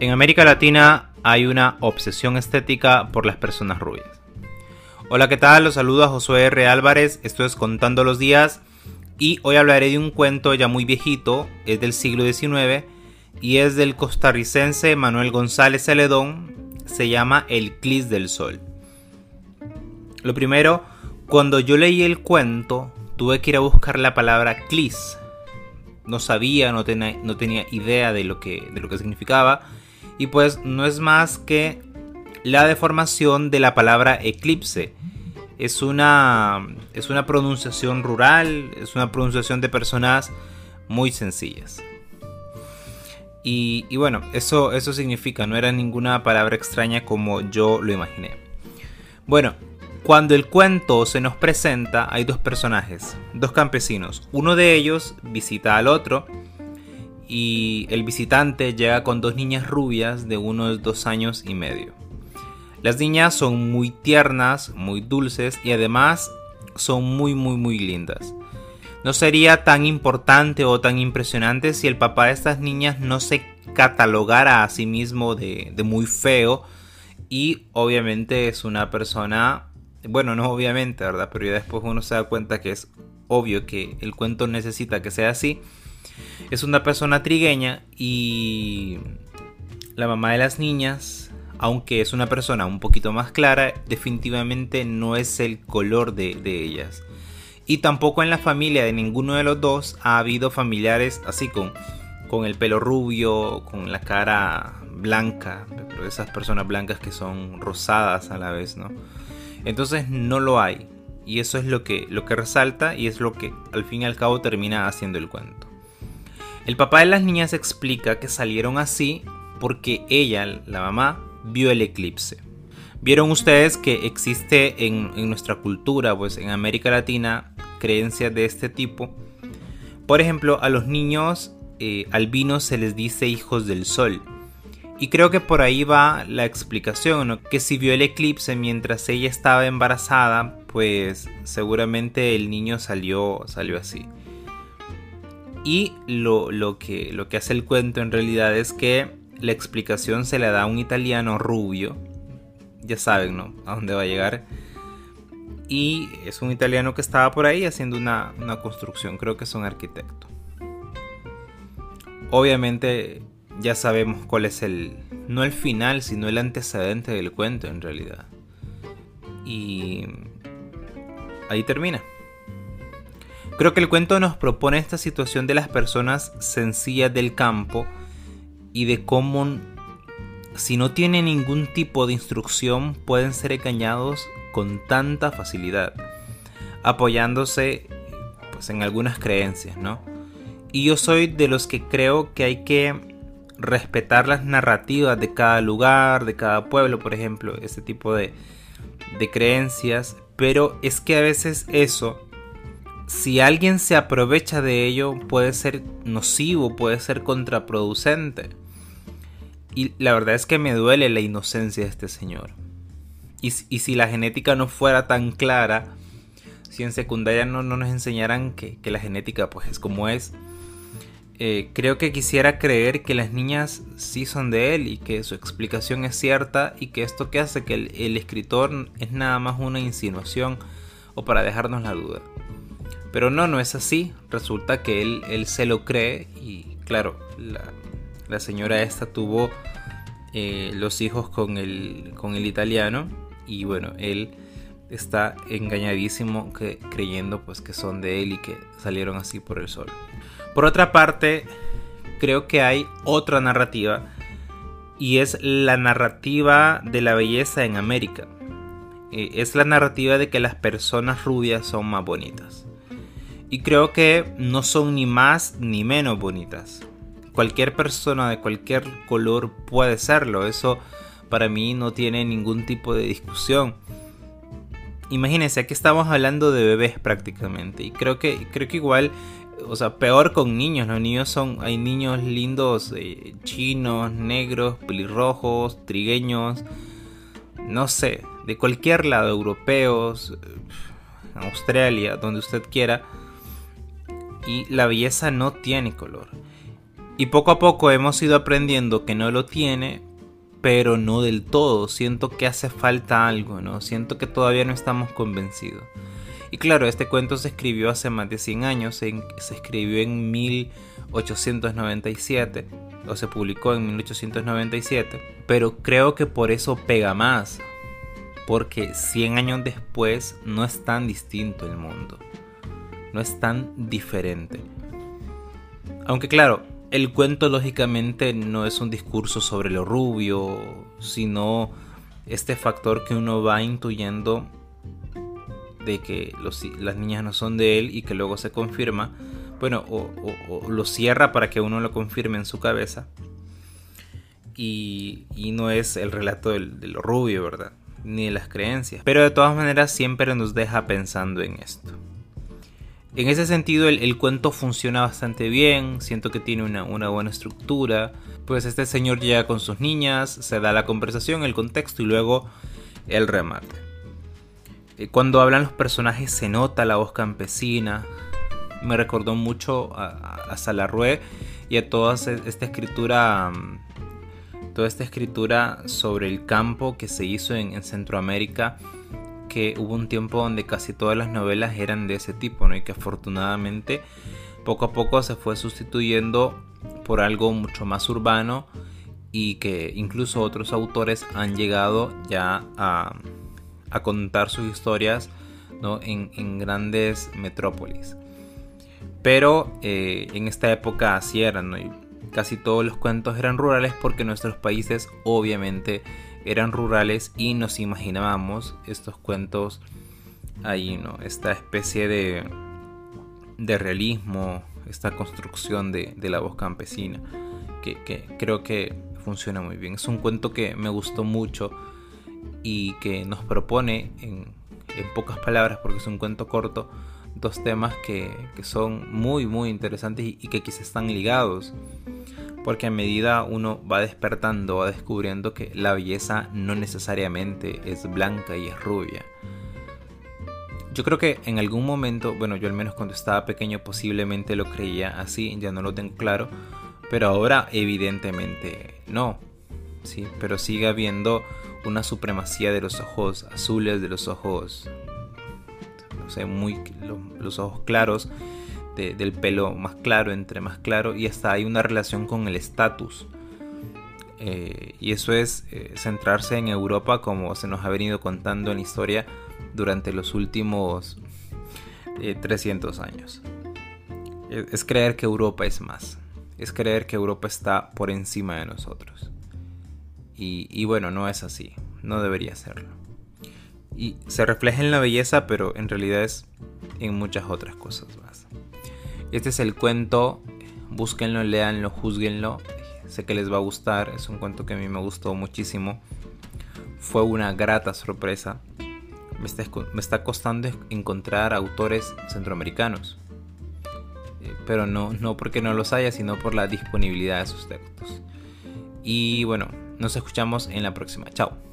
En América Latina hay una obsesión estética por las personas rubias. Hola, ¿qué tal? Los saludo a Josué R. Álvarez, esto es Contando los Días y hoy hablaré de un cuento ya muy viejito, es del siglo XIX y es del costarricense Manuel González Celedón, se llama El Clis del Sol. Lo primero, cuando yo leí el cuento, tuve que ir a buscar la palabra Clis. No sabía, no, tenía, no tenía idea de lo, que, de lo que significaba y pues no es más que la deformación de la palabra eclipse. Es una, es una pronunciación rural, es una pronunciación de personas muy sencillas. Y, y, bueno, eso, eso significa, no era ninguna palabra extraña como yo lo imaginé. Bueno, cuando el cuento se nos presenta hay dos personajes, dos campesinos. Uno de ellos visita al otro y el visitante llega con dos niñas rubias de unos dos años y medio. Las niñas son muy tiernas, muy dulces y además son muy muy muy lindas. No sería tan importante o tan impresionante si el papá de estas niñas no se catalogara a sí mismo de, muy feo y obviamente es una persona, bueno, no obviamente, ¿verdad? Pero ya después uno se da cuenta que es obvio que el cuento necesita que sea así es una persona trigueña y la mamá de las niñas, aunque es una persona un poquito más clara, definitivamente no es el color de, ellas. Y tampoco en la familia de ninguno de los dos ha habido familiares así con, con el pelo rubio, con la cara blanca, pero esas personas blancas que son rosadas a la vez, ¿no? Entonces no lo hay. Y eso es lo que, lo que resalta y es lo que al fin y al cabo termina haciendo el cuento. El papá de las niñas explica que salieron así porque ella, la mamá, vio el eclipse. Vieron ustedes que existe en, nuestra cultura, pues en América Latina, creencias de este tipo. Por ejemplo, a los niños eh, albinos se les dice hijos del sol. Y creo que por ahí va la explicación, que si vio el eclipse mientras ella estaba embarazada, pues seguramente el niño salió, salió así. Y lo, que, lo que hace el cuento en realidad es que la explicación se la da a un italiano rubio. Ya saben, ¿no? A dónde va a llegar. Y es un italiano que estaba por ahí haciendo una, una construcción. Creo que es un arquitecto. Obviamente ya sabemos cuál es el... No el final, sino el antecedente del cuento en realidad. Y ahí termina. Creo que el cuento nos propone esta situación de las personas sencillas del campo y de cómo si no tienen ningún tipo de instrucción pueden ser engañados con tanta facilidad, apoyándose pues en algunas creencias, ¿no? Y yo soy de los que creo que hay que respetar las narrativas de cada lugar, de cada pueblo, por ejemplo, ese tipo de, de creencias, pero es que a veces eso si alguien se aprovecha de ello puede ser nocivo, puede ser contraproducente. Y la verdad es que me duele la inocencia de este señor. Y, si la genética no fuera tan clara, si en secundaria no, nos enseñaran que, la genética pues es como es, eh, creo que quisiera creer que las niñas sí son de él y que su explicación es cierta y que esto que hace que el escritor es nada más una insinuación o para dejarnos la duda. Pero no, no es así. Resulta que él, él se lo cree y claro, la, señora esta tuvo eh, los hijos con el, con el italiano y bueno, él está engañadísimo que, creyendo pues que son de él y que salieron así por el sol. Por otra parte, creo que hay otra narrativa y es la narrativa de la belleza en América. Eh, es la narrativa de que las personas rubias son más bonitas. Y creo que no son ni más ni menos bonitas. Cualquier persona de cualquier color puede serlo. Eso para mí no tiene ningún tipo de discusión. Imagínense, aquí estamos hablando de bebés prácticamente. Y creo que, creo que igual, o sea, peor con niños. Los niños son, hay niños lindos, eh, chinos, negros, pelirrojos, trigueños, no sé, de cualquier lado, europeos, eh, Australia, donde usted quiera y la belleza no tiene color. Y poco a poco hemos ido aprendiendo que no lo tiene, pero no del todo. Siento que hace falta algo, ¿no? Siento que todavía no estamos convencidos. Y claro, este cuento se escribió hace más de 100 años, se, escribió en 1897, o se publicó en 1897, pero creo que por eso pega más, porque 100 años después no es tan distinto el mundo, no es tan diferente. Aunque claro, el cuento lógicamente no es un discurso sobre lo rubio, sino este factor que uno va intuyendo de que las niñas no son de él y que luego se confirma, bueno, o, lo cierra para que uno lo confirme en su cabeza. Y, no es el relato de lo rubio, ¿verdad? Ni de las creencias. Pero de todas maneras siempre nos deja pensando en esto. En ese sentido el, cuento funciona bastante bien, siento que tiene una, buena estructura. Pues este señor llega con sus niñas, se da la conversación, el contexto y luego el remate. Eh, cuando hablan los personajes se nota la voz campesina. Me recordó mucho a, a y a toda esta escritura, mm, toda esta escritura sobre el campo que se hizo en, Centroamérica, que hubo un tiempo donde casi todas las novelas eran de ese tipo, ¿no? y que afortunadamente poco a poco se fue sustituyendo por algo mucho más urbano y que incluso otros autores han llegado ya a contar sus historias en, grandes metrópolis. Pero eh, en esta época así eran, casi todos los cuentos eran rurales porque nuestros países obviamente eran rurales y nos imaginábamos estos cuentos ahí, ¿no? Esta especie de, de realismo, esta construcción de, la voz campesina, que, que, creo que funciona muy bien. Es un cuento que me gustó mucho y que nos propone en, pocas palabras, porque es un cuento corto, dos temas que, son muy muy interesantes y, que quizás están ligados. Porque a medida uno va despertando, va descubriendo que la belleza no necesariamente es blanca y es rubia. Yo creo que en algún momento, bueno, yo al menos cuando estaba pequeño posiblemente lo creía así, ya no lo tengo claro, pero ahora evidentemente no. Sí, pero sigue habiendo una supremacía de los ojos azules, de los ojos, no sé, muy, los ojos claros, del pelo más claro, entre más claro, y hasta hay una relación con el estatus. Eh, y eso es eh, centrarse en Europa como se nos ha venido contando en la historia durante los últimos 300 eh, años. Es creer que Europa es más. Es creer que Europa está por encima de nosotros. Y, bueno, no es así, no debería serlo. Y se refleja en la belleza, pero en realidad es en muchas otras cosas más. Este es el cuento, búsquenlo, leanlo, juzguenlo. Sé que les va a gustar, es un cuento que a mí me gustó muchísimo. Fue una grata sorpresa. Me está, me está costando encontrar autores centroamericanos. Eh, pero no, no porque no los haya, sino por la disponibilidad de sus textos. Y bueno, nos escuchamos en la próxima. Chao.